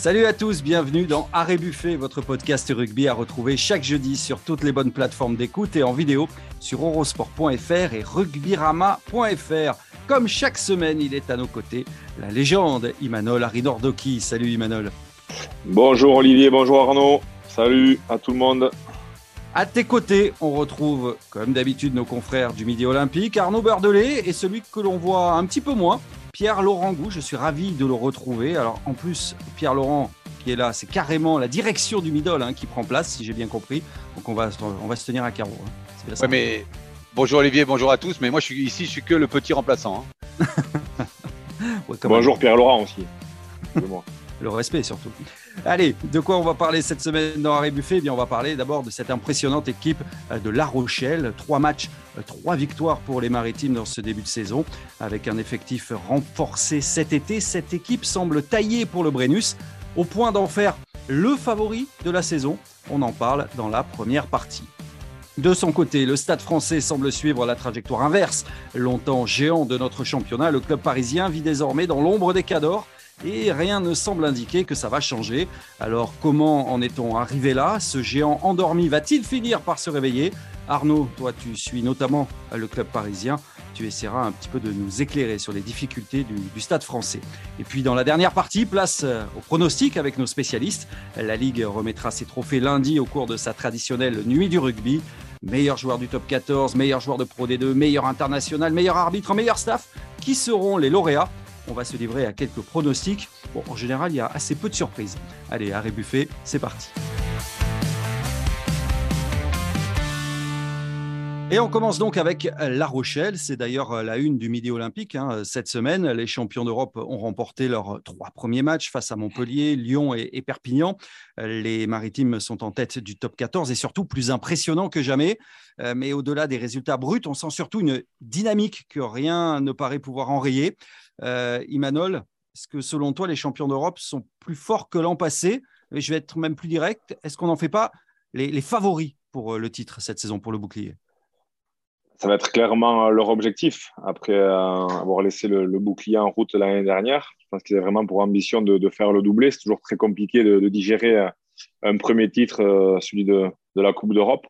Salut à tous, bienvenue dans Arrêt Buffet, votre podcast rugby à retrouver chaque jeudi sur toutes les bonnes plateformes d'écoute et en vidéo sur eurosport.fr et rugbyrama.fr. Comme chaque semaine, il est à nos côtés, la légende Imanol Arinordoki. Salut Imanol. Bonjour Olivier, bonjour Arnaud. Salut à tout le monde. À tes côtés, on retrouve, comme d'habitude, nos confrères du Midi Olympique, Arnaud Beurdelet et celui que l'on voit un petit peu moins, Pierre-Laurent Gou. Je suis ravi de le retrouver. Alors, en plus, Pierre-Laurent qui est là, c'est carrément la direction du Midol hein, qui prend place, si j'ai bien compris. Donc, on va, on va se tenir à carreau. Hein. Ouais, mais bonjour Olivier, bonjour à tous. Mais moi, je suis ici, je suis que le petit remplaçant. Hein. bonjour Pierre-Laurent aussi. le respect surtout. Allez, de quoi on va parler cette semaine dans Harry Buffet? Eh bien, On va parler d'abord de cette impressionnante équipe euh, de La Rochelle. Trois matchs, euh, trois victoires pour les Maritimes dans ce début de saison. Avec un effectif renforcé cet été, cette équipe semble taillée pour le Brennus, au point d'en faire le favori de la saison. On en parle dans la première partie. De son côté, le Stade français semble suivre la trajectoire inverse. Longtemps géant de notre championnat, le club parisien vit désormais dans l'ombre des cadors et rien ne semble indiquer que ça va changer. Alors comment en est-on arrivé là? Ce géant endormi va-t-il finir par se réveiller? Arnaud, toi tu suis notamment le club parisien, tu essaieras un petit peu de nous éclairer sur les difficultés du, stade français. Et puis dans la dernière partie, place euh, au pronostic avec nos spécialistes. La Ligue remettra ses trophées lundi au cours de sa traditionnelle nuit du rugby. Meilleur joueur du top 14, meilleur joueur de Pro D2, meilleur international, meilleur arbitre, meilleur staff. Qui seront les lauréats? On va se livrer à quelques pronostics. Bon, en général, il y a assez peu de surprises. Allez, arrêt buffet, c'est parti. Et on commence donc avec La Rochelle. C'est d'ailleurs la une du Midi Olympique. Hein. Cette semaine, les champions d'Europe ont remporté leurs trois premiers matchs face à Montpellier, Lyon et, Perpignan. Les Maritimes sont en tête du top 14 et surtout plus impressionnants que jamais. Euh, mais au-delà des résultats bruts, on sent surtout une dynamique que rien ne paraît pouvoir enrayer. Euh, Imanol, est-ce que selon toi, les champions d'Europe sont plus forts que l'an passé? Je vais être même plus direct. Est-ce qu'on n'en fait pas les, favoris pour euh, le titre cette saison, pour le bouclier? Ça va être clairement euh, leur objectif après avoir laissé le, bouclier en route l'année dernière. Je pense qu'ils ont vraiment pour ambition de, faire le doublé. C'est toujours très compliqué de, digérer un premier titre, celui de, la Coupe d'Europe.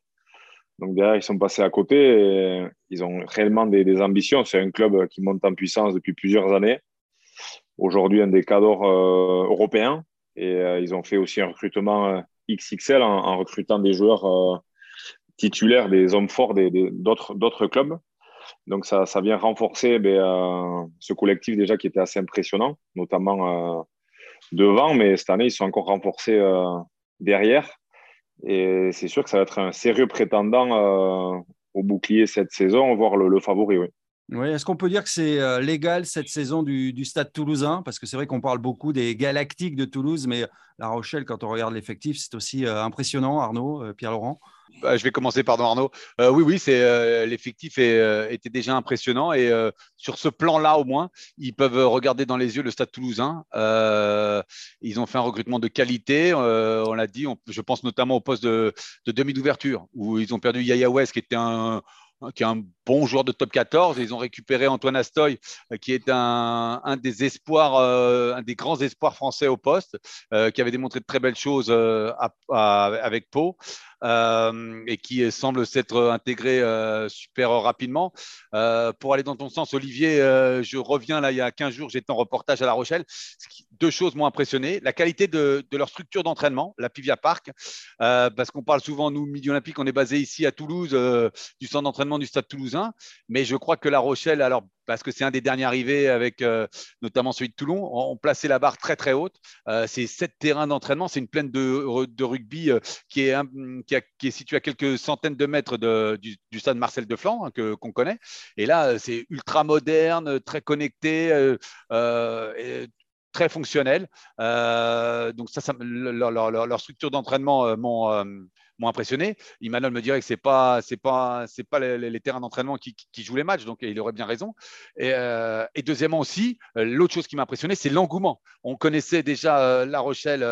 Donc derrière, ils sont passés à côté et ils ont réellement des, ambitions. C'est un club qui monte en puissance depuis plusieurs années. Aujourd'hui, un des cadres euh, européens. Et euh, ils ont fait aussi un recrutement euh, XXL en, recrutant des joueurs titulaires, des hommes forts d'autres clubs. Donc ça, ça vient renforcer ben, ce collectif déjà qui était assez impressionnant, notamment devant, mais cette année, ils sont encore renforcés derrière. Et c'est sûr que ça va être un sérieux prétendant euh, au bouclier cette saison, voire le, le favori. Oui. Oui, est-ce qu'on peut dire que c'est euh, légal cette saison du, stade toulousain? Parce que c'est vrai qu'on parle beaucoup des galactiques de Toulouse, mais La Rochelle, quand on regarde l'effectif, c'est aussi euh, impressionnant, Arnaud, Pierre-Laurent bah, je vais commencer, pardon Arnaud. Euh, oui, oui, euh, l'effectif euh, était déjà impressionnant et sur ce plan-là au moins, ils peuvent regarder dans les yeux le Stade Toulousain. ils ont fait un recrutement de qualité, on l'a dit. je pense notamment au poste de, demi d'ouverture où ils ont perdu Yaya West, qui était un qui est un bon joueur de top 14. Ils ont récupéré Antoine Astoy, qui est un, des espoirs, un des grands espoirs français au poste, qui avait démontré de très belles choses avec Pau. Euh, et qui semble s'être intégré euh, super rapidement. Euh, pour aller dans ton sens, Olivier, je reviens là il y a 15 jours, j'étais en reportage à La Rochelle. Deux choses m'ont impressionné. La qualité de, leur structure d'entraînement, la Pivia Park, parce qu'on parle souvent, nous, Midi Olympique, on est basé ici à Toulouse, du centre d'entraînement du Stade toulousain. Mais je crois que La Rochelle, alors parce que c'est un des derniers arrivés avec euh, notamment celui de Toulon, ont, placé la barre très très haute. Euh, c'est sept terrains d'entraînement, c'est une plaine de, rugby euh, qui, est, située à quelques centaines de mètres du, stade Marcel de Flandre hein, que, qu'on connaît. Et là, c'est ultra moderne, très connecté. très fonctionnel. donc ça, leur, structure d'entraînement m'ont m'ont impressionné. Emmanuel me dirait que c'est pas c'est pas c'est pas les, terrains d'entraînement qui, qui, jouent les matchs, donc il aurait bien raison. Et, euh, deuxièmement aussi, euh, l'autre chose qui m'a impressionné, c'est l'engouement. On connaissait déjà euh, La Rochelle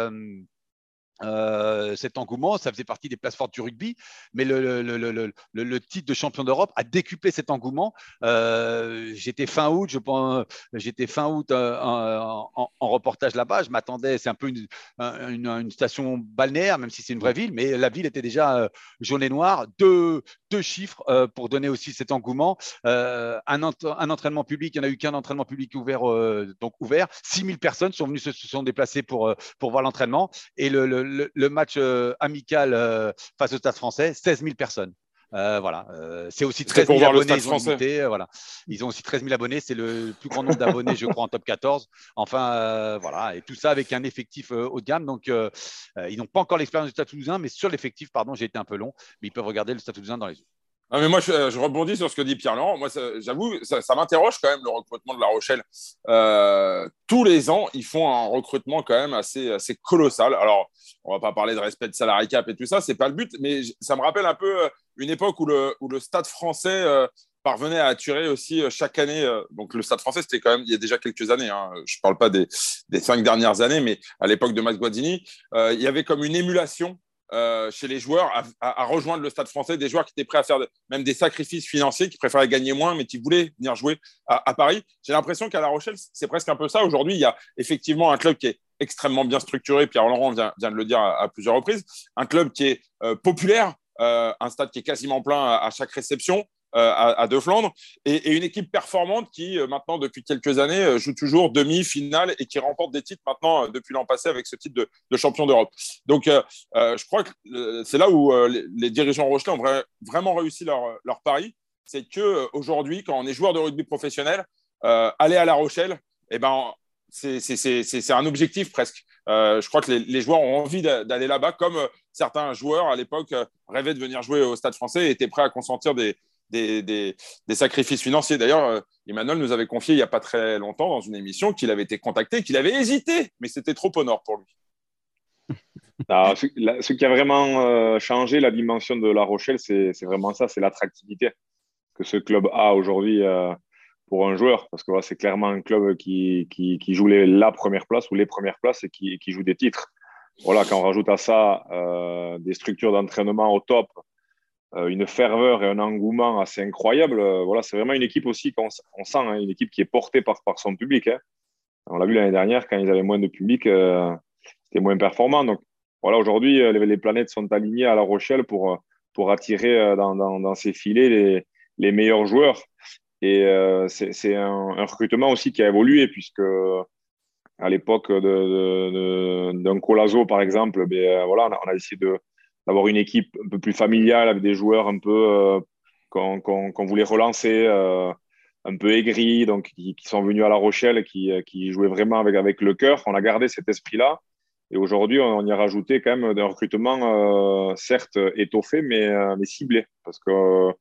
euh, cet engouement, ça faisait partie des places fortes du rugby, mais le, le, titre de champion d'Europe a décuplé cet engouement. Euh, j'étais fin août, je pense, j'étais fin août euh, en, reportage là-bas. Je m'attendais, c'est un peu une, station balnéaire, même si c'est une vraie ville, mais la ville était déjà jaune et noire. Deux, deux chiffres pour donner aussi cet engouement. Un, un, entraînement public, il n'y en a eu qu'un entraînement public ouvert, donc ouvert. 6000 personnes sont venues se, sont déplacées pour, voir l'entraînement et le le, match euh, amical euh, face au Stade français, 16 000 personnes. Euh, voilà, c'est aussi 13 000 abonnés. Ils ont, voilà. ils ont aussi 13 000 abonnés. C'est le plus grand nombre d'abonnés, je crois, en top 14. Enfin, voilà, et tout ça avec un effectif haut de gamme. Donc, ils n'ont pas encore l'expérience du Stade Toulousain, mais sur l'effectif, pardon, j'ai été un peu long, mais ils peuvent regarder le Stade Toulousain dans les yeux. Ah, mais moi, je, rebondis sur ce que dit Pierre-Laurent. Moi, j'avoue, ça, m'interroge quand même le recrutement de La Rochelle. Euh, tous les ans, ils font un recrutement quand même assez, colossal. Alors, on va pas parler de respect de salarié cap et tout ça, c'est pas le but, mais ça me rappelle un peu euh, une époque où le, où le Stade Français euh, parvenait à attirer aussi chaque année. donc, le Stade Français, c'était quand même il y a déjà quelques années. Hein, je parle pas des, des, cinq dernières années, mais à l'époque de Max Guadini, il y avait comme une émulation euh, chez les joueurs à, rejoindre le stade français, des joueurs qui étaient prêts à faire même des sacrifices financiers, qui préféraient gagner moins, mais qui voulaient venir jouer à, Paris. J'ai l'impression qu'à La Rochelle, c'est presque un peu ça. Aujourd'hui, il y a effectivement un club qui est extrêmement bien structuré. Pierre-Laurent vient, de le dire à, plusieurs reprises. Un club qui est euh, populaire, euh, un stade qui est quasiment plein à chaque réception. Euh, à, De Flandre, et, une équipe performante qui, euh, maintenant, depuis quelques années, euh, joue toujours demi-finale et qui remporte des titres maintenant depuis l'an passé avec ce titre de, champion d'Europe. Donc, je crois que c'est là où les, dirigeants rochelais ont vraiment réussi leur, pari. C'est qu'aujourd'hui, quand on est joueur de rugby professionnel, aller à La Rochelle, eh ben, c'est un objectif presque. je crois que les joueurs ont envie d'aller là-bas, comme certains joueurs à l'époque rêvaient de venir jouer au Stade français et étaient prêts à consentir des, des, sacrifices financiers. D'ailleurs, euh, Emmanuel nous avait confié il n'y a pas très longtemps dans une émission qu'il avait été contacté, qu'il avait hésité, mais c'était trop au nord pour lui. ce, qui a vraiment euh, changé la dimension de La Rochelle, c'est vraiment ça, c'est l'attractivité que ce club a aujourd'hui euh, pour un joueur. Parce que c'est clairement un club qui, joue la première place ou les premières places et qui, joue des titres. Voilà, quand on rajoute à ça des structures d'entraînement au top, une ferveur et un engouement assez incroyable. Euh, voilà, c'est vraiment une équipe aussi qu'on sent, hein, une équipe qui est portée par, par son public. Hein. On l'a vu l'année dernière, quand ils avaient moins de public, euh, c'était moins performant. Donc voilà, aujourd'hui, les, planètes sont alignées à La Rochelle pour, pour attirer dans, dans, ces filets les, les, meilleurs joueurs. Et c'est un, recrutement aussi qui a évolué, puisque à l'époque d'un de, Colazo, par exemple, ben, voilà, on a essayé de, d'avoir une équipe un peu plus familiale avec des joueurs un peu euh, qu'on voulait relancer, euh, un peu aigris, donc qui, sont venus à La Rochelle, qui, qui jouaient vraiment avec, avec le cœur. On a gardé cet esprit-là. Et aujourd'hui, on y a rajouté quand même un recrutement, euh, certes étoffé, mais, mais ciblé. Parce qu'il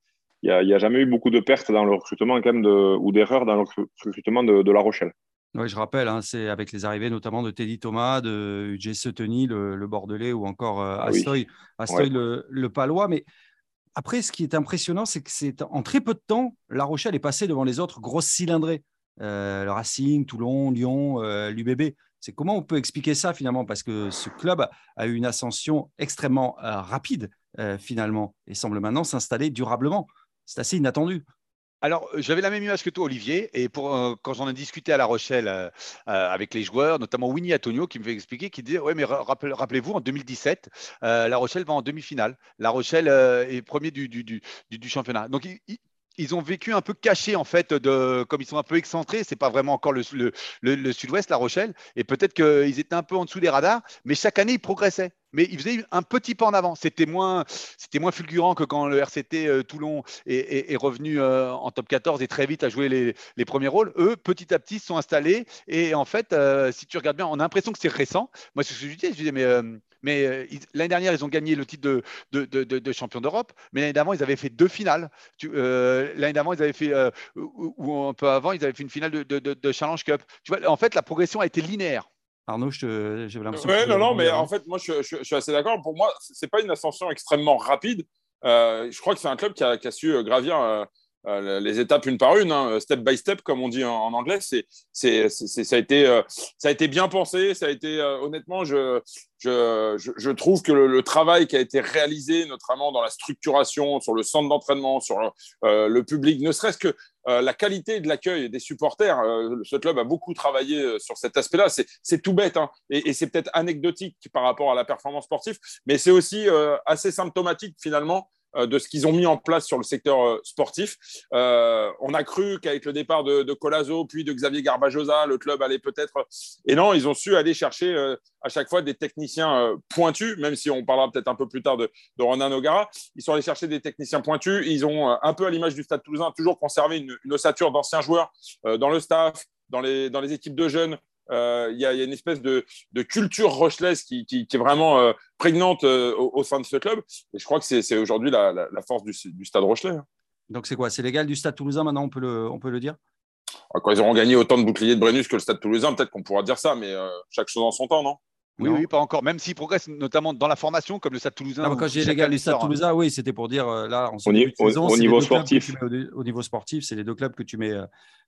n'y a, a, jamais eu beaucoup de pertes dans le recrutement quand même de, ou d'erreurs dans le recrutement de La Rochelle. Oui, je rappelle, hein, c'est avec les arrivées notamment de Teddy Thomas, de UJ Seteny, le, Bordelais, ou encore euh, ah Astoy, le, Palois. Mais après, ce qui est impressionnant, c'est que c'est en très peu de temps, La Rochelle est passée devant les autres grosses cylindrées. Euh, le Racing, Toulon, Lyon, euh, l'UBB. C'est comment on peut expliquer ça finalement? Parce que ce club a eu une ascension extrêmement rapide finalement et semble maintenant s'installer durablement. C'est assez inattendu. Alors, euh, j'avais la même image que toi, Olivier, et pour, euh, quand j'en ai discuté à La Rochelle euh, avec les joueurs, notamment Winnie Antonio, qui me fait expliquer, qui disait, ouais, mais rappelez-vous, en 2017, La Rochelle va en demi-finale. La Rochelle est premier du, du, du, championnat. Donc, ils ont vécu un peu caché en fait, comme ils sont un peu excentrés, c'est pas vraiment encore le, sud-ouest, La Rochelle, et peut-être qu'ils étaient un peu en dessous des radars, mais chaque année ils progressaient. Mais ils faisaient un petit pas en avant. C'était moins, fulgurant que quand le RCT euh, Toulon est, revenu euh, en top 14 et très vite à jouer les, premiers rôles. Eux, petit à petit, se sont installés. Et en fait, euh, si tu regardes bien, on a l'impression que c'est récent. Moi, ce que je disais. Je disais, mais mais euh, l'année dernière, ils ont gagné le titre de, de, de, champion d'Europe. Mais l'année d'avant, ils avaient fait deux finales. Euh, l'année d'avant, ils avaient fait, euh, ou, un peu avant, ils avaient fait une finale de, Challenge Cup. Tu vois, en fait, la progression a été linéaire. Arnaud, j'ai l'impression. Oui, non, non, mais en fait, moi, je, suis assez d'accord. Pour moi, c'est pas une ascension extrêmement rapide. je crois que c'est un club qui a, qui a su gravir euh, les étapes une par une, hein, step by step, comme on dit en, anglais. C'est, c'est, ça, a été, euh, ça a été bien pensé. Ça a été, euh, honnêtement, je, je, trouve que le, travail qui a été réalisé, notamment dans la structuration, sur le centre d'entraînement, sur le public, ne serait-ce que la qualité de l'accueil des supporters, ce club a beaucoup travaillé sur cet aspect-là. C'est, c'est tout bête hein, et, c'est peut-être anecdotique par rapport à la performance sportive, mais c'est aussi assez symptomatique finalement euh, de ce qu'ils ont mis en place sur le secteur euh, sportif. Euh, on a cru qu'avec le départ de, Colazo, puis de Xavier Garbajosa, le club allait peut-être. Et non, ils ont su aller chercher à chaque fois des techniciens pointus, même si on parlera peut-être un peu plus tard de, Ronan Nogara. Ils sont allés chercher des techniciens pointus. Ils ont, un peu à l'image du Stade toulousain, toujours conservé une, ossature d'anciens joueurs dans le staff, dans les équipes de jeunes, euh, il y, a une espèce de, culture rochelaise qui, est vraiment euh, prégnante euh, au, sein de ce club. Et je crois que c'est aujourd'hui la, force du, stade rochelais. Hein. Donc c'est quoi? C'est l'égal du stade toulousain maintenant, on peut le, on peut le dire? Ah, Quand ils auront gagné autant de boucliers de Brennus que le stade toulousain, peut-être qu'on pourra dire ça, mais chaque chose en son temps, non? Oui, oui, pas encore. Même s'ils progressent notamment dans la formation, comme le Stade Toulousain. quand j'ai l'égal du Stade Toulousain, oui, c'était pour dire là, au, niveau sportif. Au, niveau sportif, c'est les deux clubs que tu mets,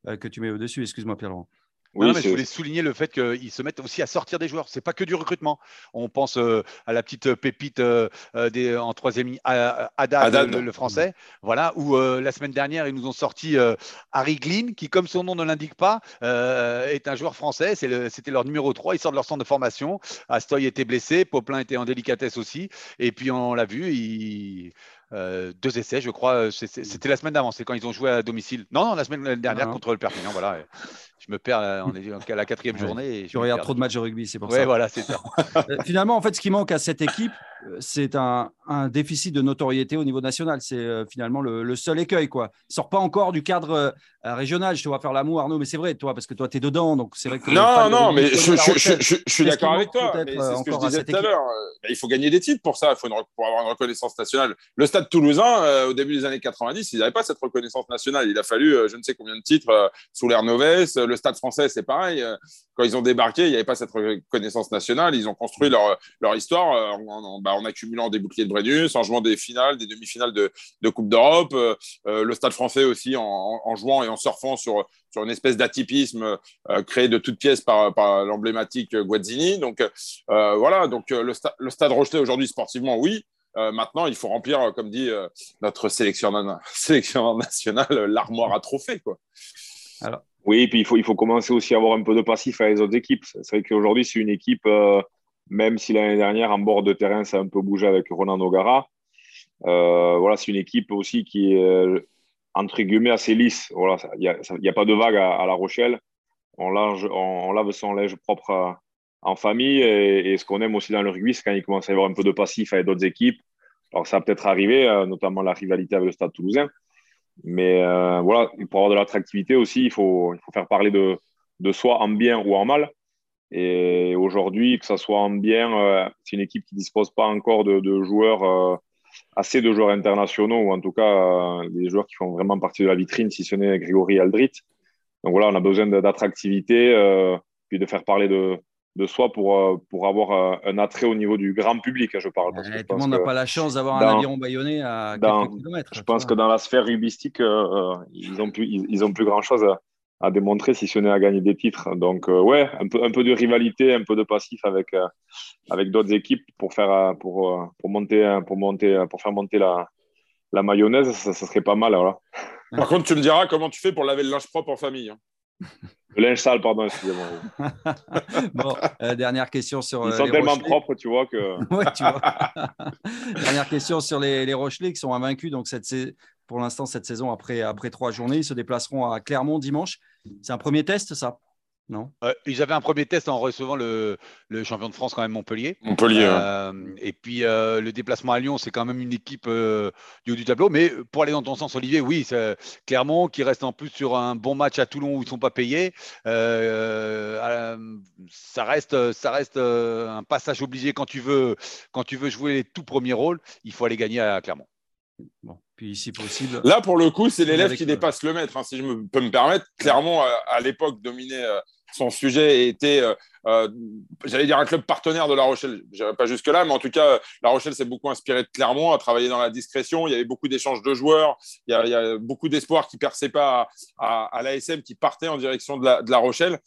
que tu mets au-dessus. Excuse-moi, Pierre-Laurent. Oui, mais je voulais souligner le fait qu'ils se mettent aussi à sortir des joueurs. C'est pas que du recrutement. On pense euh, à la petite pépite euh, euh, des, en troisième ligne, Haddad, Le, français. Voilà, où la semaine dernière, ils nous ont sorti Harry Glynn, qui, comme son nom ne l'indique pas, est un joueur français. C'était leur numéro 3. Ils sortent de leur centre de formation. Astoy était blessé. Poplin était en délicatesse aussi. Et puis, on l'a vu, il euh, deux essais, je crois. Euh, c'était la semaine d'avant, c'est quand ils ont joué à domicile. Non, non, la semaine dernière contre le Perpignan. Voilà. Je me perds, euh, on est à la quatrième journée. Et je regarde trop de matchs de rugby, c'est pour ouais, ça. voilà, c'est ça. Finalement, en fait, ce qui manque à cette équipe, c'est un, déficit de notoriété au niveau national. C'est finalement le, seul écueil. Quoi. Il sort pas encore du cadre régional. Je te vois faire l'amour, Arnaud, mais c'est vrai, toi, parce que toi, tu es dedans. Donc c'est vrai que non, non, mais je, suis d'accord avec toi. C'est ce que je disais tout à l'heure. Il faut gagner des titres pour ça. Il faut pour avoir une reconnaissance nationale. Le Stade toulousain, euh, au début des années 90, ils n'avaient pas cette reconnaissance nationale. Il a fallu euh, je ne sais combien de titres euh, sous l'ère Novès. Le Stade français, c'est pareil. quand ils ont débarqué, il n'y avait pas cette reconnaissance nationale. Ils ont construit leur, histoire en, bah, en, accumulant des boucliers de Brennus, en jouant des finales, des demi-finales de, Coupe d'Europe. le Stade français aussi en, jouant et en surfant sur, une espèce d'atypisme créé de toutes pièces par, l'emblématique Guazzini. Donc voilà, donc le, Stade Rochelet aujourd'hui sportivement, oui. Euh, maintenant, il faut remplir, euh, comme dit euh, notre sélectionneur, national, l'armoire à trophées. Quoi. Oui, et puis il faut, il faut commencer aussi à avoir un peu de passif à les autres équipes. C'est vrai qu'aujourd'hui, c'est une équipe, même si l'année dernière, en bord de terrain, ça a un peu bougé avec Ronan Nogara. voilà, c'est une équipe aussi qui est, entre guillemets, assez lisse. Voilà, il n'y a, pas de vague à, La Rochelle. On, lave son linge propre en famille. Et, ce qu'on aime aussi dans le rugby, c'est quand il commence à y avoir un peu de passif avec d'autres équipes. Alors, ça a peut-être arrivé, euh, notamment la rivalité avec le Stade toulousain. Mais euh, voilà, pour avoir de l'attractivité aussi, il faut, faire parler de, de soi en bien ou en mal. Et aujourd'hui, que ça soit en bien, euh, c'est une équipe qui ne dispose pas encore de, de joueurs, assez de joueurs internationaux, ou en tout cas des joueurs qui font vraiment partie de la vitrine, si ce n'est Grégory Aldrit. Donc voilà, on a besoin d'attractivité, puis de faire parler de, de soi pour, euh, pour avoir euh, un attrait au niveau du grand public, hein, je parle. Parce tout le monde n'a pas la chance d'avoir un aviron bâillonné à quelques kilomètres. Je pense que dans la sphère rubistique, euh, ils n'ont plus, ils, ont plus grand-chose à, démontrer si ce n'est à gagner des titres. Donc, ouais, un peu, un peu de rivalité, un peu de passif avec, avec d'autres équipes pour, faire, pour, pour, monter, pour, monter, pour faire monter la, la mayonnaise, ça, serait pas mal. Voilà. Par contre, tu me diras comment tu fais pour laver le linge propre en famille. Hein. Le linge sale, pardon, excusez-moi. bon, euh, dernière question sur. Ils euh, sont tellement propres, tu vois que. tu vois. dernière question sur les, les Rochelais qui sont invaincus. Donc, cette, pour l'instant, cette saison, après, après trois journées, ils se déplaceront à Clermont dimanche. C'est un premier test, ça? Non euh, Ils avaient un premier test en recevant le, champion de France, quand même, Montpellier. Montpellier. Euh, et puis euh, le déplacement à Lyon, c'est quand même une équipe du haut du tableau. Mais pour aller dans ton sens, Olivier, oui, Clermont qui reste en plus sur un bon match à Toulon où ils ne sont pas payés. ça reste, ça reste un passage obligé quand tu, veux, quand tu veux jouer les tout premiers rôles. Il faut aller gagner à Clermont. Bon. Puis, si possible. Là, pour le coup, c'est l'élève qui dépasse le maître, hein, si je me, peux me permettre. Clairement, à, l'époque, dominait son sujet était, j'allais dire, un club partenaire de La Rochelle. Je pas jusque-là, mais en tout cas, La Rochelle s'est beaucoup inspiré de Clermont, a travaillé dans la discrétion. Il y avait beaucoup d'échanges de joueurs. Il y a, beaucoup d'espoirs qui ne perçaient pas à, l'ASM, qui partaient en direction de La, Rochelle.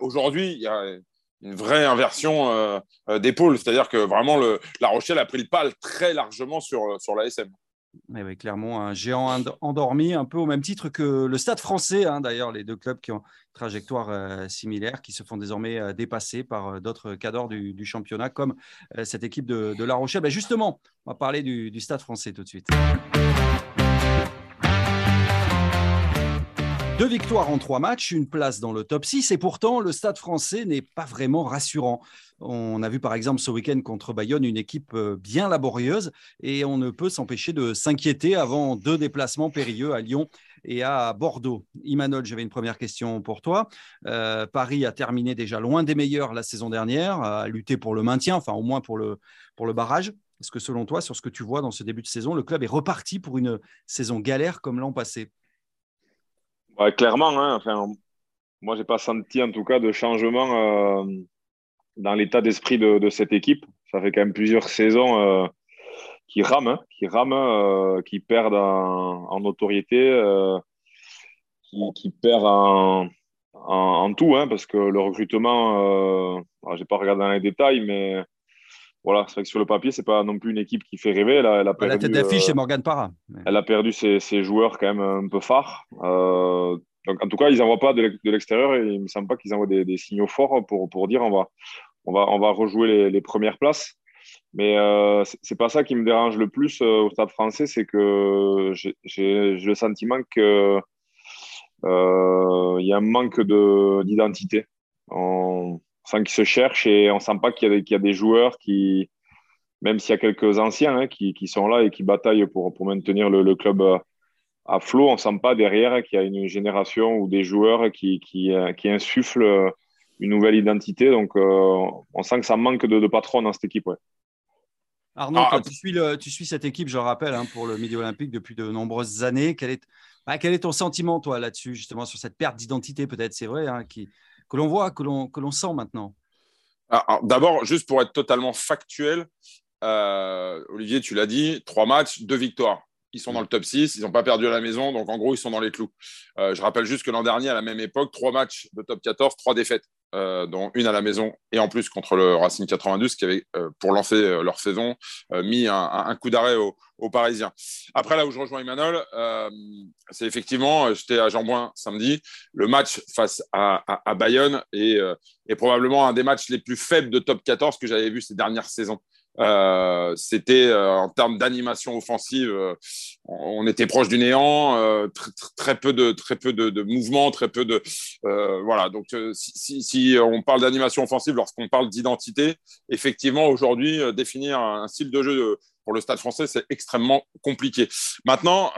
Aujourd'hui, il y a une vraie inversion euh, euh, d'épaule. C'est-à-dire que vraiment, La Rochelle a pris le pas très largement sur, euh, sur l'ASM. Oui, clairement, un géant endormi, un peu au même titre que le Stade français, hein, d'ailleurs, les deux clubs qui ont une trajectoire similaire, qui se font désormais dépasser par d'autres cadors du, championnat, comme cette équipe de, La Rochelle. Ben justement, on va parler du Stade français tout de suite. Deux victoires en trois matchs, une place dans le top 6 et pourtant le stade français n'est pas vraiment rassurant. On a vu par exemple ce week-end contre Bayonne une équipe euh, bien laborieuse et on ne peut s'empêcher de s'inquiéter avant deux déplacements périlleux à Lyon et à Bordeaux. Imanol, j'avais une première question pour toi. Euh, Paris a terminé déjà loin des meilleurs la saison dernière, a lutté pour le maintien, enfin au moins pour le, pour le barrage. Est-ce que selon toi, sur ce que tu vois dans ce début de saison, le club est reparti pour une saison galère comme l'an passé? Clairement, hein, enfin, moi, j'ai pas senti en tout cas de changement euh, dans l'état d'esprit de, cette équipe. Ça fait quand même plusieurs saisons euh, qui rament, hein, qui rament, euh, qui perdent en, notoriété, qui, perdent en, tout, hein, parce que le recrutement, je n'ai pas regardé dans les détails, mais voilà, c'est vrai que sur le papier, c'est pas non plus une équipe qui fait rêver. Elle a, perdu, la tête d'affiche, c'est Morgan Parra. Elle a perdu ses, joueurs quand même un peu phares. Donc, en tout cas, ils n'envoient pas de l'extérieur et il ne me semble pas qu'ils envoient des, signaux forts pour, pour dire on va, on va, on va rejouer les, premières places. Mais euh, ce n'est pas ça qui me dérange le plus euh, au Stade français, c'est que j'ai le sentiment qu'il euh, y a un manque d'identité. On sent qu'ils se cherchent et on ne sent pas qu'il y, y, a des joueurs qui, même s'il y a quelques anciens hein, qui, qui, sont là et qui bataillent pour, pour maintenir le, le club à flot, on ne sent pas derrière qu'il y a une génération ou des joueurs qui, qui, euh, qui insufflent une nouvelle identité. Donc, euh, on sent que ça manque de, de patron dans cette équipe. Arnaud, ah, tu, suis le, tu suis cette équipe, je le rappelle, hein, pour le Midi Olympique depuis de nombreuses années. Quel est, bah, quel est ton sentiment, toi, là-dessus, justement, sur cette perte d'identité, peut-être, c'est vrai, hein, qui, que l'on voit, que l'on, sent maintenant. Ah, D'abord, juste pour être totalement factuel, euh, Olivier, tu l'as dit, trois matchs, deux victoires. Ils sont dans le top 6, ils n'ont pas perdu à la maison, donc en gros, ils sont dans les clous. Euh, je rappelle juste que l'an dernier, à la même époque, trois matchs de top 14, trois défaites, euh, dont une à la maison et en plus contre le Racing 92, qui avait, euh, pour lancer leur saison, mis un, coup d'arrêt aux, Parisiens. Après, là où je rejoins Emmanuel, c'est effectivement, j'étais à Jambouin samedi, le match face à, Bayonne est, est, probablement un des matchs les plus faibles de top 14 que j'avais vu ces dernières saisons. Euh, c'était euh, en termes d'animation offensive, euh, on était proche du néant, très, peu de très peu de, mouvements, très peu de voilà. Donc si, on parle d'animation offensive, lorsqu'on parle d'identité, effectivement aujourd'hui définir un, style de jeu pour le Stade français, c'est extrêmement compliqué. Maintenant,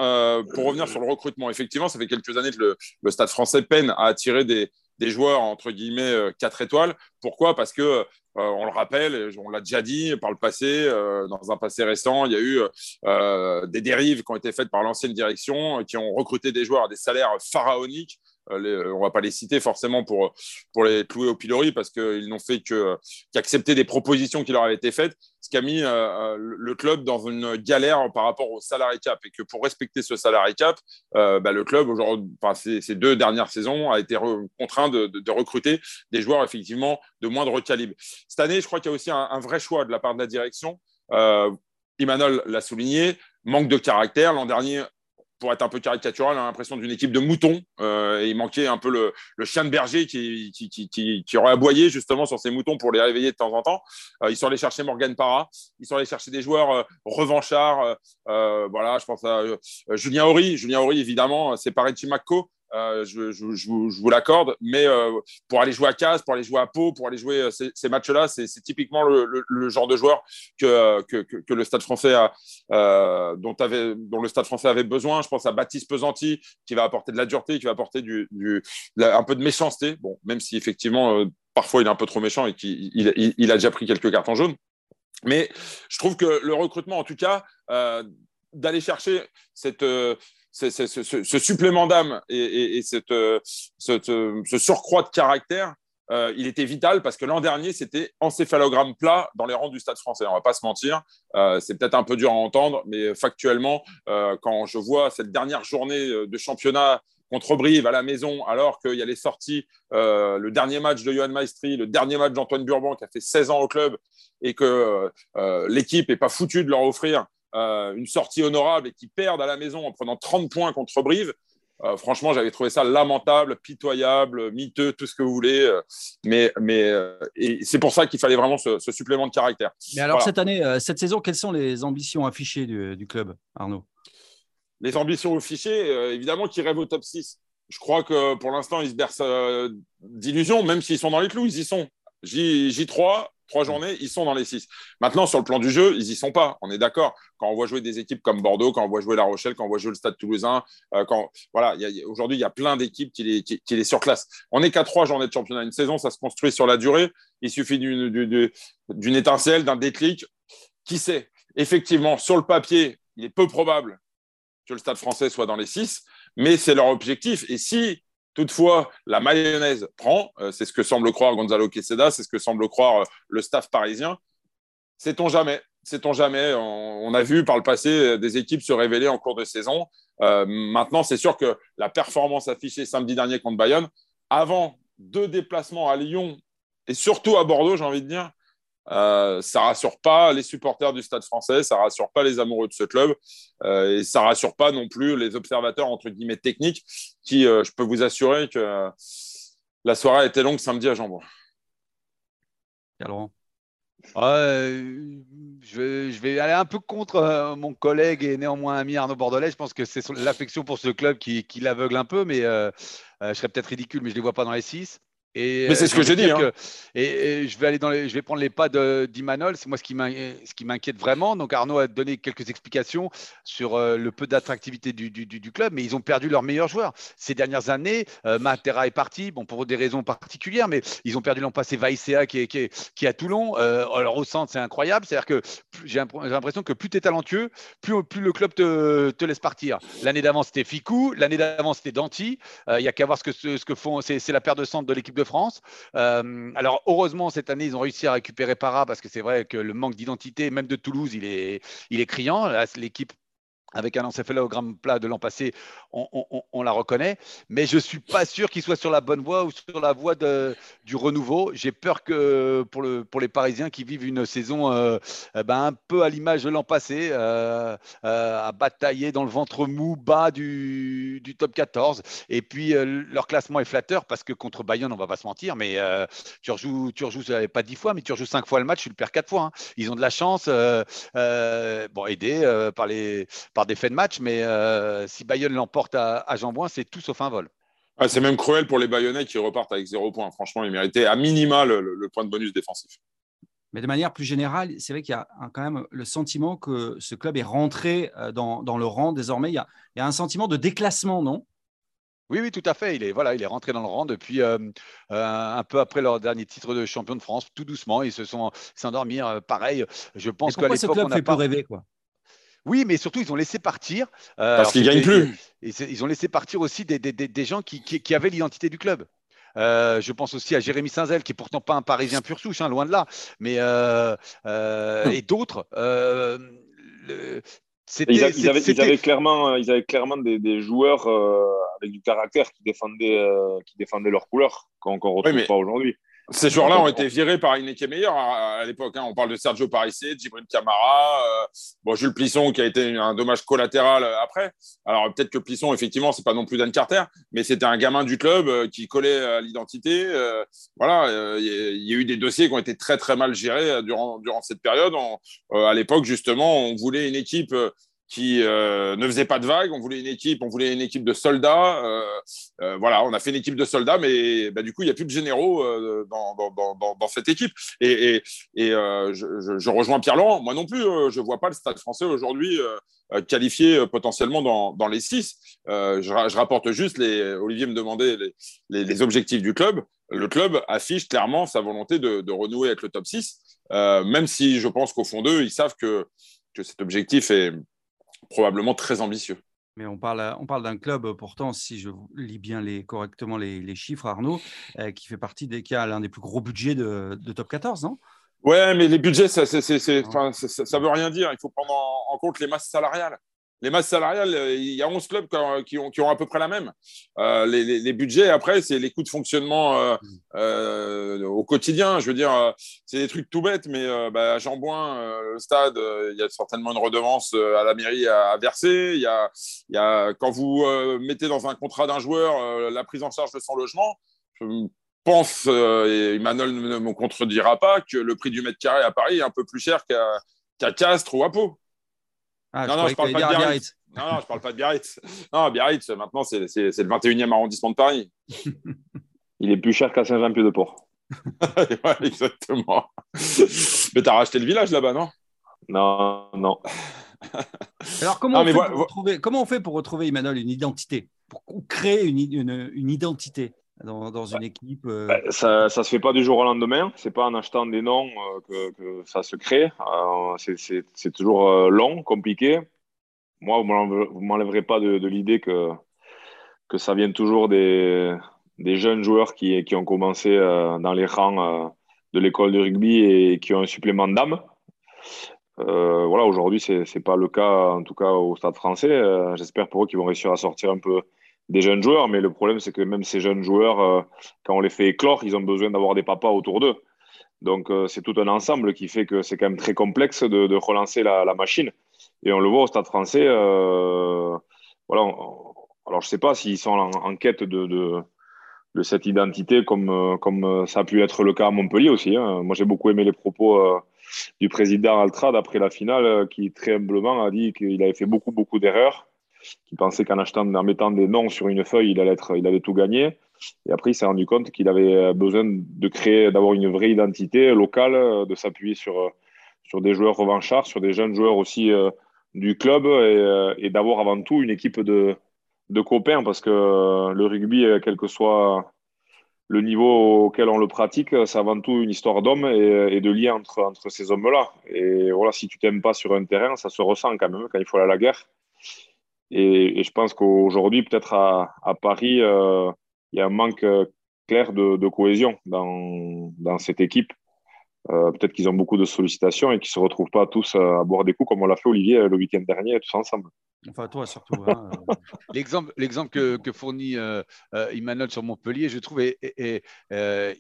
pour revenir sur le recrutement, effectivement, ça fait quelques années que le Stade français peine à attirer des, des joueurs entre guillemets 4 étoiles. Pourquoi? Parce que euh, on le rappelle, on l'a déjà dit par le passé, euh, dans un passé récent, il y a eu euh, des dérives qui ont été faites par l'ancienne direction, qui ont recruté des joueurs à des salaires pharaoniques on ne va pas les citer forcément pour, pour les clouer au pilori parce qu'ils n'ont fait qu'accepter des propositions qui leur avaient été faites, ce qui a mis le club dans une galère par rapport au salarié cap et que pour respecter ce salarié cap, bah, le club, aujourd'hui, ces, deux dernières saisons, a été contraint de, recruter des joueurs effectivement de moindre calibre. Cette année, je crois qu'il y a aussi un, vrai choix de la part de la direction. Euh, Imanol l'a souligné, manque de caractère. L'an dernier, pour être un peu caricatural, a l'impression d'une équipe de moutons. Euh, et il manquait un peu le, chien de berger qui, aurait aboyé justement sur ces moutons pour les réveiller de temps en temps. Euh, ils sont allés chercher Morgan Parra, ils sont allés chercher des joueurs revanchards. voilà, je pense à Julien Horry. Julien Horry, évidemment, c'est pareil de Makko. Euh, je, vous, l'accorde, mais euh, pour aller jouer à Casse, pour aller jouer à Pau, pour aller jouer euh, ces, matchs-là, c'est typiquement le, genre de joueur que, le Stade français dont, le Stade français avait besoin. Je pense à Baptiste Pesanti, qui va apporter de la dureté, qui va apporter un peu de méchanceté, bon, même si effectivement, parfois il est un peu trop méchant et qu'il il, a déjà pris quelques cartons jaunes. Mais je trouve que le recrutement, en tout cas, d'aller chercher cette ce supplément d'âme et, cette, ce surcroît de caractère, il était vital parce que l'an dernier, c'était encéphalogramme plat dans les rangs du Stade français. On va pas se mentir. c'est peut-être un peu dur à entendre, mais factuellement, quand je vois cette dernière journée de championnat contre Brive à la maison, alors qu'il y a les sorties, euh, le dernier match de Johan Maestri, le dernier match d'Antoine Burban qui a fait 16 ans au club et que euh, l'équipe n'est pas foutue de leur offrir euh, une sortie honorable et qui perdent à la maison en prenant 30 points contre Brive. franchement, j'avais trouvé ça lamentable, pitoyable, miteux, tout ce que vous voulez. mais mais c'est pour ça qu'il fallait vraiment ce, supplément de caractère. Mais alors, cette année, cette saison, quelles sont les ambitions affichées du club, Arnaud? Les ambitions euh, évidemment, qui rêvent au top 6. Je crois que pour l'instant, ils se bercent euh, d'illusions, même s'ils sont dans les clous, ils y sont. J, 3 trois journées, ils sont dans les 6. Maintenant, sur le plan du jeu, ils y sont pas. On est d'accord. Quand on voit jouer des équipes comme Bordeaux, quand on voit jouer La Rochelle, quand on voit jouer le Stade Toulousain, euh, quand voilà, aujourd'hui, il y a plein d'équipes qui les, qui, les surclassent. On n'est qu'à trois journées de championnat. Une saison, ça se construit sur la durée. Il suffit d'une étincelle, d'un déclic. Qui sait? Effectivement, sur le papier, il est peu probable que le Stade français soit dans les six, mais c'est leur objectif. Et si toutefois la mayonnaise prend, euh, c'est ce que semble croire Gonzalo Queseda, c'est ce que semble croire euh, le staff parisien, sait-on jamais Sait-on jamais on, a vu par le passé euh, des équipes se révéler en cours de saison. maintenant, c'est sûr que la performance affichée samedi dernier contre Bayonne, avant deux déplacements à Lyon et surtout à Bordeaux, j'ai envie de dire, euh, ça rassure pas les supporters du Stade français, ça rassure pas les amoureux de ce club euh, et ça rassure pas non plus les observateurs entre guillemets techniques qui, euh, je peux vous assurer que la soirée a été longue samedi à Jambon. Alors, je, vais, aller un peu contre mon collègue et néanmoins ami Arnaud Bordelais. Je pense que c'est l'affection pour ce club qui, qui l'aveugle un peu, mais je serais peut-être ridicule, mais je ne les vois pas dans les six mais c'est ce que j'ai dit. Hein. et, je vais aller dans les, je vais prendre les pas d'Imanol. C'est moi ce qui m'inquiète vraiment. Donc Arnaud a donné quelques explications sur euh, le peu d'attractivité du, du, du, club, mais ils ont perdu leurs meilleurs joueurs ces dernières années. Euh, Matera est parti, bon pour des raisons particulières, mais ils ont perdu l'an passé Vaïséa qui est, qui, qui est à Toulon. Euh, alors au centre, c'est incroyable. C'est-à-dire que j'ai l'impression que plus tu es talentueux, plus, plus le club te, te laisse partir. L'année d'avant c'était Ficou, l'année d'avant c'était Danti. Il y a qu'à voir ce que, ce, que font. C'est la paire de centre de l'équipe de France. Euh, alors, heureusement, cette année, ils ont réussi à récupérer Para parce que c'est vrai que le manque d'identité, même de Toulouse, il est, il est criant. L'équipe avec un encéphalogramme plat de l'an passé, on, la reconnaît. Mais je ne suis pas sûr qu'il soit sur la bonne voie ou sur la voie du renouveau. J'ai peur que pour, le, pour les Parisiens qui vivent une saison euh, eh ben, un peu à l'image de l'an passé, euh, euh, à batailler dans le ventre mou bas du, top 14. Et puis leur classement est flatteur parce que contre Bayonne, on ne va pas se mentir, mais tu rejoues, tu rejoues pas dix fois, mais tu rejoues cinq fois le match, tu le perds quatre fois. Hein. Ils ont de la chance, bon, aidés par les. Des faits de match, mais euh, si Bayonne l'emporte à, à Jambouin, c'est tout sauf un vol. c'est même cruel pour les Bayonnais qui repartent avec zéro point. Franchement, ils méritaient à minima le, point de bonus défensif. Mais de manière plus générale, c'est vrai qu'il y a quand même le sentiment que ce club est rentré euh, dans, dans le rang. Désormais, il y, a, il y, a, un sentiment de déclassement, non? Oui, oui, tout à fait. Il est, voilà, il est rentré dans le rang depuis euh, un peu après leur dernier titre de champion de France, tout doucement. Ils se sont s'endormis. pareil, je pense qu'à l'époque, on n'a pas rêver, quoi? Oui, mais surtout, ils ont laissé partir. Euh, Parce qu'ils ne gagnent plus. Ils, ont laissé partir aussi des, des, des gens qui, qui, avaient l'identité du club. Euh, je pense aussi à Jérémy Saint-Zel, qui est pourtant pas un Parisien pur souche, hein, loin de là, mais euh, euh et d'autres. Euh, ils, ils, avaient, ils, avaient, clairement, ils avaient clairement des, des joueurs avec du caractère qui défendaient, qui défendaient leur couleur, qu'on ne retrouve pas aujourd'hui. Ces joueurs-là ont été virés par une équipe meilleure à, l'époque. Hein. On parle de Sergio Parissé, Djibril Camara, euh, bon, Jules Plisson qui a été un dommage collatéral euh, après. Alors peut-être que Plisson, effectivement, c'est pas non plus Dan Carter, mais c'était un gamin du club euh, qui collait à l'identité. voilà, il y, a eu des dossiers qui ont été très très mal gérés durant, durant cette période. à l'époque, justement, on voulait une équipe qui euh, ne faisait pas de vagues. On voulait une équipe, on voulait une équipe de soldats. Euh, euh, voilà, on a fait une équipe de soldats, mais bah, du coup, il n'y a plus de généraux dans, cette équipe. Et, je, rejoins Pierre Laurent. Moi non plus, je ne vois pas le Stade français aujourd'hui qualifié potentiellement dans, les six. Je, rapporte juste, Olivier me demandait les, objectifs du club. Le club affiche clairement sa volonté de, renouer avec le top 6, même si je pense qu'au fond d'eux, ils savent que cet objectif est, probablement très ambitieux. Mais on parle, on parle d'un club, pourtant, si je lis bien les, correctement les, chiffres, Arnaud, qui fait partie des qui a l'un des plus gros budgets de, de top 14, non? Ouais, mais les budgets, ça, ça, ça, veut rien dire. Il faut prendre en, compte les masses salariales. Les masses salariales, euh, il y a 11 clubs qui ont, qui ont à peu près la même. Euh, les, les, budgets, après, c'est les coûts de fonctionnement euh, euh, au quotidien. Je veux dire, c'est des trucs tout bêtes, mais bah, à Jambouin, le stade, il y a certainement une redevance à la mairie à, verser. Il y a, il y a, quand vous mettez dans un contrat d'un joueur la prise en charge de son logement, pense, euh, et Emmanuel ne me contredira pas, que le prix du mètre carré à Paris est un peu plus cher qu'à Castres ou à Pau. Ah, non, non, je parle pas de Biarritz. Non, non, je parle pas de Biarritz. Non, Biarritz, maintenant, c'est le 21e arrondissement de Paris. Il est plus cher qu'à Saint-Jean-Pied-de-Port. ouais, exactement. Mais tu as racheté le village là-bas, non? Non, non. Alors, comment, on fait pour retrouver, comment on fait pour retrouver, Emmanuel, une identité? Pour créer une, une, une identité? Dans, une équipe euh, bah, Ça ne se fait pas du jour au lendemain. C'est pas en achetant des noms euh, que, ça se crée. Euh, c'est toujours long, compliqué. Moi, vous ne m'enlèverez pas de, l'idée que, que ça vient toujours des, des jeunes joueurs qui, qui ont commencé dans les rangs de l'école de rugby et qui ont un supplément d'âme. voilà, aujourd'hui, ce n'est pas le cas, en tout cas au Stade français. J'espère pour eux qu'ils vont réussir à sortir un peu des jeunes joueurs, mais le problème, c'est que même ces jeunes joueurs, euh, quand on les fait éclore, ils ont besoin d'avoir des papas autour d'eux. Donc, euh, c'est tout un ensemble qui fait que c'est quand même très complexe de, relancer la, machine. Et on le voit au Stade français. Euh, voilà. Alors, je ne sais pas s'ils sont en, quête de, cette identité comme, comme ça a pu être le cas à Montpellier aussi. Hein. Moi, j'ai beaucoup aimé les propos du président Altrad après la finale, qui très humblement a dit qu'il avait fait beaucoup, beaucoup d'erreurs qui pensait qu'en achetant, en mettant des noms sur une feuille, il allait, être, il allait tout gagner. Et après, il s'est rendu compte qu'il avait besoin de créer, d'avoir une vraie identité locale, de s'appuyer sur, sur des joueurs revanchards, sur des jeunes joueurs aussi euh, du club et, d'avoir avant tout une équipe de, de copains parce que le rugby, quel que soit le niveau auquel on le pratique, c'est avant tout une histoire d'hommes et, et, de lien entre, entre ces hommes-là. Et voilà, si tu t'aimes pas sur un terrain, ça se ressent quand même quand il faut aller à la guerre. Et, je pense qu'aujourd'hui, peut-être à, Paris, euh, il y a un manque euh, clair de, cohésion dans, cette équipe. Euh, peut-être qu'ils ont beaucoup de sollicitations et qu'ils ne se retrouvent pas tous à boire des coups comme on l'a fait, Olivier, le week-end dernier, tous ensemble. Enfin, toi surtout. Hein. L'exemple que, fournit euh, Emmanuel sur Montpellier, je trouve,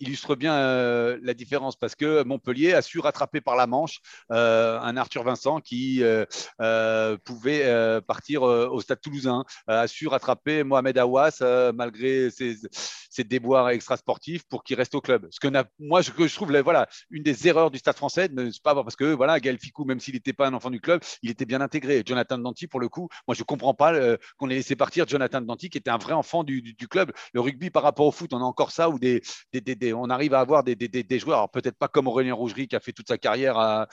illustre bien la différence parce que Montpellier a su rattraper par la manche un Arthur Vincent qui pouvait partir au stade toulousain, a su rattraper Mohamed Awas malgré ses, ses déboires extrasportifs pour qu'il reste au club. Ce que moi, je, je trouve voilà, une des erreurs du Stade français, ne pas parce que voilà, Gaël Ficou, même s'il n'était pas un enfant du club, il était bien intégré. Jonathan Danti, pour le coup, moi je ne comprends pas euh, qu'on ait laissé partir Jonathan Danti, qui était un vrai enfant du, club. Le rugby par rapport au foot, on a encore ça où on arrive à avoir des, joueurs, peut-être pas comme Aurélien Rougerie qui a fait toute sa carrière à,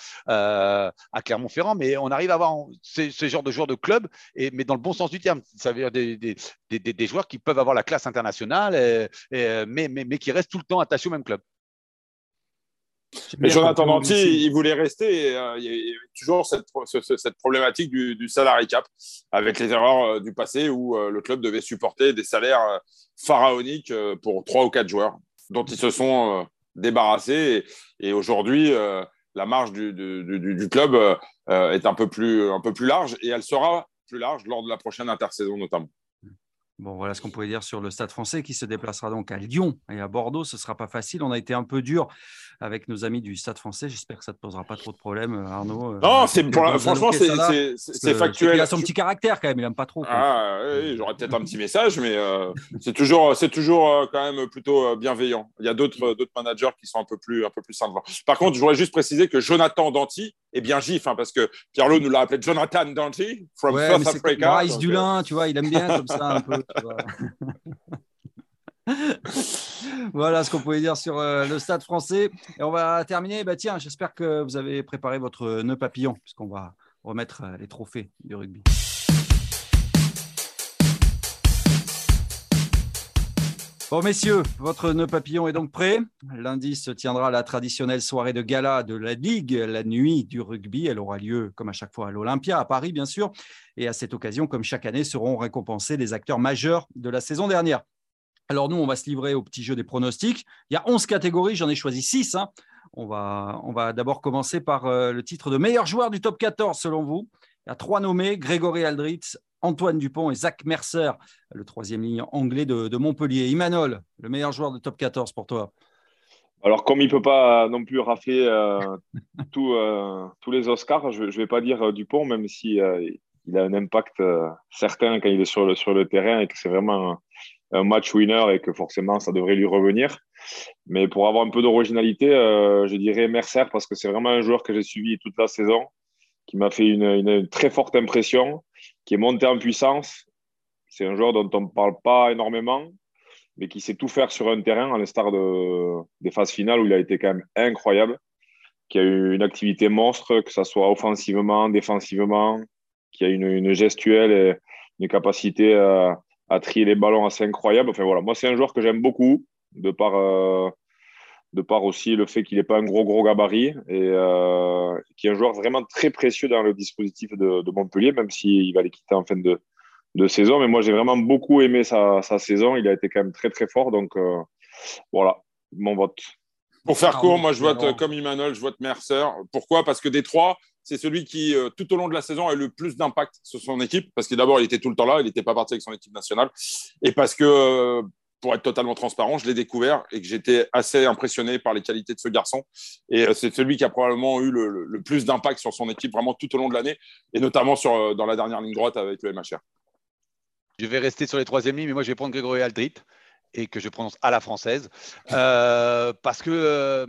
Clermont-Ferrand, mais on arrive à avoir ce, genre de joueurs de club, mais dans le bon sens du terme. Ça veut dire des, joueurs qui peuvent avoir la classe internationale, mais, mais, mais qui restent tout le temps attachés au même club. Mais Jonathan Danti, il voulait rester. Euh, il y a toujours cette, cette problématique du, du salary cap avec les erreurs euh, du passé où euh, le club devait supporter des salaires pharaoniques pour trois ou quatre joueurs dont ils se sont débarrassés. Et, aujourd'hui, la marge du, du, du club est un peu, plus, un peu plus large et elle sera plus large lors de la prochaine intersaison notamment. Bon, voilà ce qu'on pouvait dire sur le Stade français qui se déplacera donc à Lyon et à Bordeaux. Ce ne sera pas facile. On a été un peu dur avec nos amis du Stade français. J'espère que ça ne te posera pas trop de problèmes, euh, Arnaud. Euh, non, c'est franchement, c'est factuel. Il a son petit caractère quand même. Il n'aime pas trop. Ah, oui, j'aurais peut-être un petit message, mais euh, c'est toujours, c'est toujours quand même plutôt bienveillant. Il y a d'autres managers qui sont un peu plus, un peu plus sympas. Par contre, je voudrais juste préciser que Jonathan Danti est bien gif, hein, parce que Pierre-Lo nous l'a appelé Jonathan Danti from South Africa. Maurice Dulin, tu vois, il aime bien comme ça un peu. voilà ce qu'on pouvait dire sur euh, le stade français. Et on va terminer. Bah, tiens, j'espère que vous avez préparé votre nœud papillon, puisqu'on va remettre euh, les trophées du rugby. Bon, messieurs, votre nœud papillon est donc prêt. Lundi se tiendra la traditionnelle soirée de gala de la Ligue, la nuit du rugby. Elle aura lieu, comme à chaque fois, à l'Olympia, à Paris, bien sûr. Et à cette occasion, comme chaque année, seront récompensés les acteurs majeurs de la saison dernière. Alors, nous, on va se livrer au petit jeu des pronostics. Il y a 11 catégories, j'en ai choisi 6. Hein. On va, on va d'abord commencer par euh, le titre de meilleur joueur du top 14, selon vous. Il y a trois nommés Grégory Aldritz, Antoine Dupont et Zach Mercer, le troisième ligne anglais de, Montpellier. Imanol, le meilleur joueur de top 14 pour toi alors, comme il ne peut pas non plus rafler euh, euh, tous les Oscars, je ne vais pas dire euh, Dupont, même si il a un impact certain quand il est sur le, sur le terrain et que c'est vraiment un, match winner et que forcément ça devrait lui revenir. Mais pour avoir un peu d'originalité, je dirais Mercer parce que c'est vraiment un joueur que j'ai suivi toute la saison, qui m'a fait une, une, très forte impression qui est monté en puissance. C'est un joueur dont on ne parle pas énormément, mais qui sait tout faire sur un terrain, à l'instar de, des phases finales où il a été quand même incroyable, qui a eu une activité monstre, que ce soit offensivement, défensivement, qui a une, une gestuelle et une capacité à, trier les ballons assez incroyable. Enfin voilà, moi c'est un joueur que j'aime beaucoup, de par euh, de par aussi le fait qu'il n'est pas un gros, gros gabarit et euh, qui est un joueur vraiment très précieux dans le dispositif de, Montpellier, même s'il va les quitter en fin de, de saison. Mais moi, j'ai vraiment beaucoup aimé sa, saison. Il a été quand même très, très fort. Donc, euh, voilà, mon vote. Pour faire court, moi, je vote comme Emmanuel, je vote Mercer. Pourquoi? Parce que des trois, c'est celui qui, euh, tout au long de la saison, a eu le plus d'impact sur son équipe. Parce que d'abord, il était tout le temps là, il n'était pas parti avec son équipe nationale. Et parce que pour être totalement transparent, je l'ai découvert et que j'étais assez impressionné par les qualités de ce garçon. Et euh, c'est celui qui a probablement eu le, plus d'impact sur son équipe vraiment tout au long de l'année, et notamment sur, euh, dans la dernière ligne droite avec le MHR. Je vais rester sur les troisième lignes, mais moi je vais prendre Grégory Aldrit et que je prononce à la française. Euh, parce que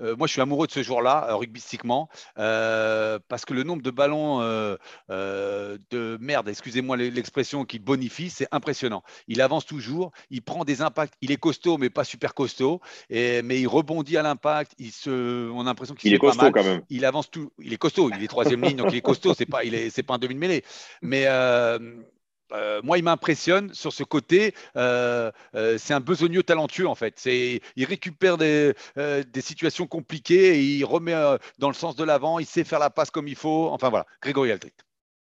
moi, je suis amoureux de ce jour-là, euh, rugbystiquement, euh, parce que le nombre de ballons de merde, excusez-moi l'expression, qui bonifie, c'est impressionnant. Il avance toujours, il prend des impacts, il est costaud, mais pas super costaud, et, mais il rebondit à l'impact. Il se, on a l'impression qu'il est costaud quand même. Il avance tout, il est costaud, il est troisième ligne, donc il est costaud. C'est pas, il est, c'est pas un demi de mêlée, mais euh, moi, il m'impressionne sur ce côté. Euh, euh, c'est un besogneux talentueux, en fait. C'est, il récupère des, des, situations compliquées et il remet dans le sens de l'avant. Il sait faire la passe comme il faut. Enfin, voilà, Grégory Aldrit.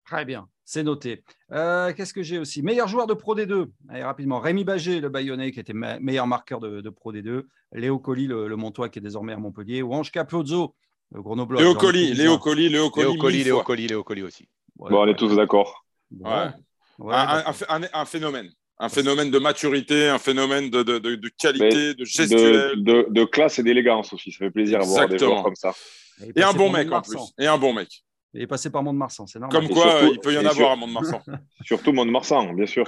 Très bien, c'est noté. qu'est-ce que j'ai aussi? Meilleur joueur de Pro D2. Allez, rapidement. Rémi Bagé, le Bayonnais, qui était meilleur marqueur de, Pro D2. Léo Colli, le, Montois, qui est désormais à Montpellier. Ou Ange Capozzo, le Grenoblois. Léo Colli, Léo Colli, Léo Colli. Léo Colli, Léo Colli aussi. bon, on est tous d'accord. Ouais un, phénomène. Un phénomène de maturité, un phénomène de, de, qualité, de gestuelle. De, classe et d'élégance aussi. Ça fait plaisir à voir des joueurs comme ça. Et, un bon mec en plus. Et un bon mec. Il est passé par Mont-de-Marsan, c'est normal. Comme quoi, il peut y en avoir à Mont-de-Marsan. surtout Mont-de-Marsan, bien sûr.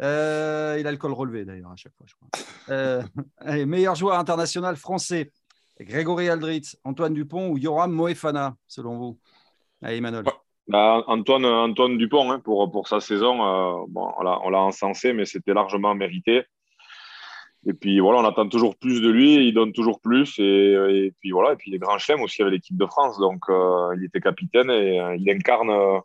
Euh, il a le col relevé d'ailleurs à chaque fois, je crois. Euh, allez, meilleur joueur international français Grégory Aldritz, Antoine Dupont ou Yoram Moefana, selon vous? Allez, Emmanuel. Bah, Antoine, Antoine Dupont, hein, pour, pour sa saison, euh, bon, on l'a encensé, mais c'était largement mérité. Et puis voilà, on attend toujours plus de lui, il donne toujours plus. Et, et puis voilà, et puis les grands chelems aussi avec l'équipe de France. Donc euh, il était capitaine et euh, il incarne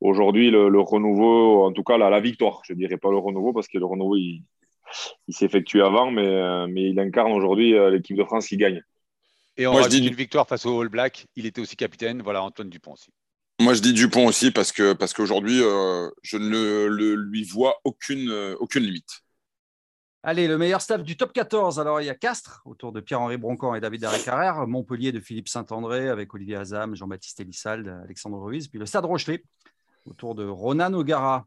aujourd'hui le, renouveau, en tout cas la, la, victoire. Je dirais pas le renouveau parce que le renouveau il, il s'effectue avant, mais, mais il incarne aujourd'hui l'équipe de France qui gagne. Et on a dit une victoire face au All Black, il était aussi capitaine. Voilà, Antoine Dupont aussi. Moi, je dis Dupont aussi parce que parce qu'aujourd'hui, euh, je ne lui vois aucune, euh, aucune limite. Allez, le meilleur staff du top 14. Alors, il y a Castres, autour de Pierre-Henri Broncan et David Carrère. Montpellier de Philippe Saint-André, avec Olivier Azam, Jean-Baptiste Elissalde, Alexandre Ruiz. Puis le Stade Rochelet, autour de Ronan O'Gara.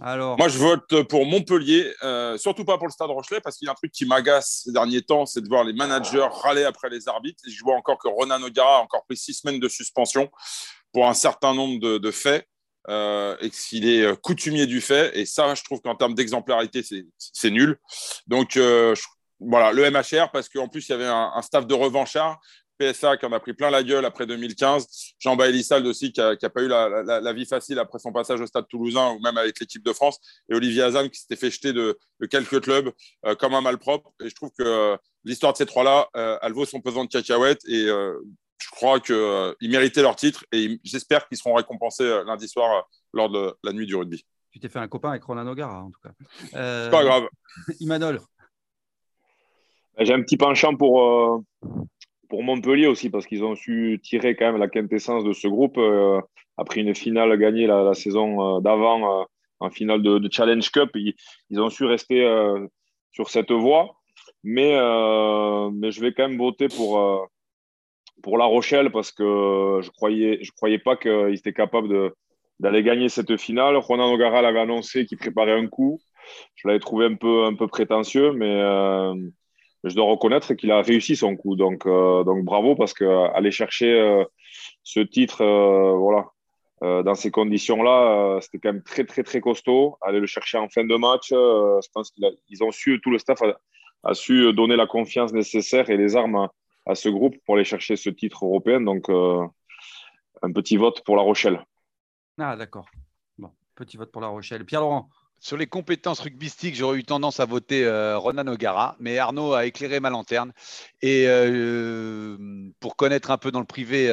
Alors... Moi, je vote pour Montpellier, euh, surtout pas pour le Stade Rochelet, parce qu'il y a un truc qui m'agace ces derniers temps, c'est de voir les managers râler après les arbitres. Et je vois encore que Ronan O'Gara a encore pris six semaines de suspension pour un certain nombre de, faits euh, et qu'il est euh, coutumier du fait. Et ça, je trouve qu'en termes d'exemplarité, c'est nul. Donc, euh, voilà, le MHR, parce qu'en plus, il y avait un, staff de revanchards. PSA qui en a pris plein la gueule après 2015. Jean Baélissalde aussi qui n'a pas eu la, vie facile après son passage au stade toulousain ou même avec l'équipe de France. Et Olivier Azam qui s'était fait jeter de, quelques clubs comme un malpropre. Et je trouve que l'histoire de ces trois-là, elle vaut son pesant de cacahuètes. Et je crois qu'ils euh, méritaient leur titre et j'espère qu'ils seront récompensés euh, lundi soir euh, lors de la nuit du rugby. Tu t'es fait un copain avec Ronan O'Gara, en tout cas. C'est pas grave. Imanol. J'ai un petit penchant pour, pour Montpellier aussi, parce qu'ils ont su tirer quand même la quintessence de ce groupe après une finale gagnée la, saison d'avant en finale de, Challenge Cup. Ils, ils, ont su rester sur cette voie. Mais, mais je vais quand même voter pour, pour La Rochelle parce que je croyais, je croyais pas qu'ils étaient capables d'aller gagner cette finale. Ronan O'Gara l'avait annoncé qu'il préparait un coup. Je l'avais trouvé un peu, un peu prétentieux, mais euh, je dois reconnaître qu'il a réussi son coup. Donc, euh, donc bravo parce qu'aller chercher euh, ce titre, voilà, dans ces conditions-là, c'était quand même très, très, très costaud. Aller le chercher en fin de match, je pense qu'ils ont su, tout le staff a, su donner la confiance nécessaire et les armes ce groupe pour aller chercher ce titre européen. Donc, euh, un petit vote pour La Rochelle. Ah, d'accord. Bon, petit vote pour La Rochelle. Pierre-Laurent sur les compétences rugbystiques, j'aurais eu tendance à voter euh, Ronan O'Gara, mais Arnaud a éclairé ma lanterne. Et euh, pour connaître un peu dans le privé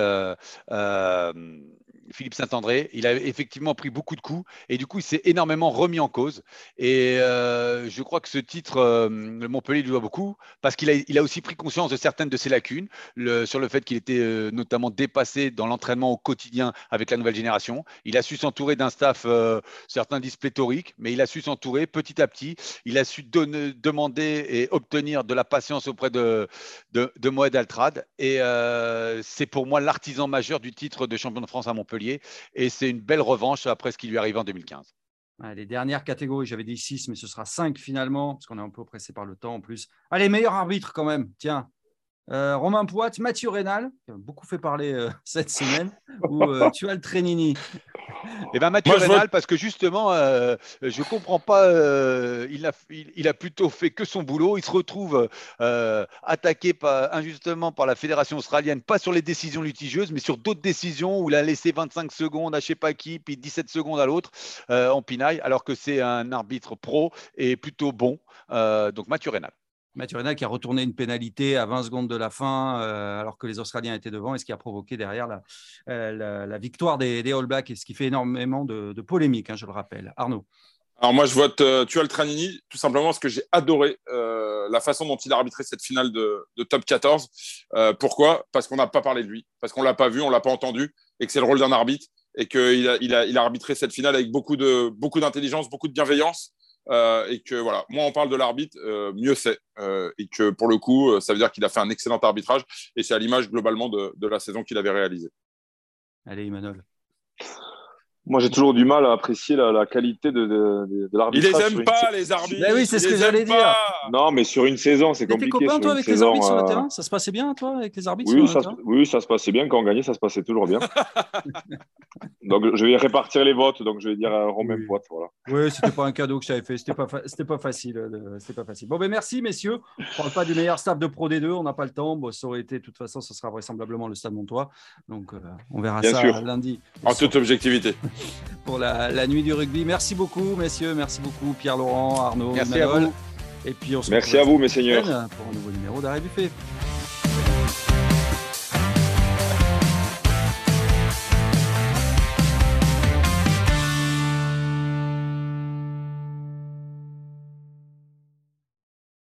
Philippe Saint-André. Il a effectivement pris beaucoup de coups et du coup, il s'est énormément remis en cause. Et euh, je crois que ce titre, euh, le Montpellier lui doit beaucoup parce qu'il a, il a aussi pris conscience de certaines de ses lacunes, sur le fait qu'il était euh, notamment dépassé dans l'entraînement au quotidien avec la nouvelle génération. Il a su s'entourer d'un staff, certains disent pléthorique, mais il a su s'entourer petit à petit. Il a su demander et obtenir de la patience auprès de, de, de Moed Altrad. Et c'est pour moi l'artisan majeur du titre de champion de France à Montpellier. Et c'est une belle revanche après ce qui lui arrive en 2015. les dernières catégories, j'avais dit 6, mais ce sera 5 finalement, parce qu'on est un peu pressé par le temps en plus. Allez, meilleur arbitre quand même. Tiens, euh, Romain Poit, Mathieu Rénal, qui a beaucoup fait parler euh, cette semaine, ou euh, tu as le Trénini Eh bien, Mathieu Rénal, parce que justement, je ne comprends pas, il, a, il, a plutôt fait que son boulot. Il se retrouve attaqué injustement par la Fédération australienne, pas sur les décisions litigieuses, mais sur d'autres décisions où il a laissé 25 secondes à je sais pas qui, puis 17 secondes à l'autre en pinaille, alors que c'est un arbitre pro et plutôt bon. donc, Mathieu Rénal. Mathieu Renal qui a retourné une pénalité à 20 secondes de la fin, euh, alors que les Australiens étaient devant, et ce qui a provoqué derrière la, euh, victoire des, All Blacks, et ce qui fait énormément de, polémiques, hein, je le rappelle. Arnaud. Alors moi, je vote euh, Tual Tranini, tout simplement parce que j'ai adoré la façon dont il a arbitré cette finale de, top 14. pourquoi? Parce qu'on n'a pas parlé de lui, parce qu'on l'a pas vu, on l'a pas entendu, et que c'est le rôle d'un arbitre, et qu'il a, arbitré cette finale avec beaucoup de beaucoup d'intelligence, beaucoup de bienveillance. Euh, et que voilà, moins on parle de l'arbitre, euh, mieux c'est. Euh, et que pour le coup, ça veut dire qu'il a fait un excellent arbitrage et c'est à l'image globalement de, de la saison qu'il avait réalisée. Allez, Emmanuel. Moi, j'ai toujours du mal à apprécier la, qualité de, de, de l'arbitrage. Ils les aiment pas, les arbitres. oui, c'est ce que j'allais dire. Non, mais sur une saison, c'est compliqué. T'es copain, toi, avec les arbitres sur le terrain Ça se passait bien, toi, avec les arbitres oui, sur ça, Oui, ça se passait bien. Quand on gagnait, ça se passait toujours bien. donc, je vais répartir les votes. Donc, je vais dire Romain oui. Poit. Voilà. Oui, c'était pas un cadeau que j'avais fait. C'était pas, pas facile. C'était pas facile. Bon, ben merci, messieurs. On ne parle pas du meilleur staff de Pro D2. On n'a pas le temps. Bon, ça aurait été, de toute façon, ce sera vraisemblablement le stade Montois. Donc, on verra ça lundi. En toute objectivité. Pour la la, nuit du rugby. Merci beaucoup, messieurs. Merci beaucoup, Pierre-Laurent, Arnaud, Merci à vous. Et puis on se Merci à vous, mes seigneurs. Pour un nouveau numéro d'Arrêt Buffet.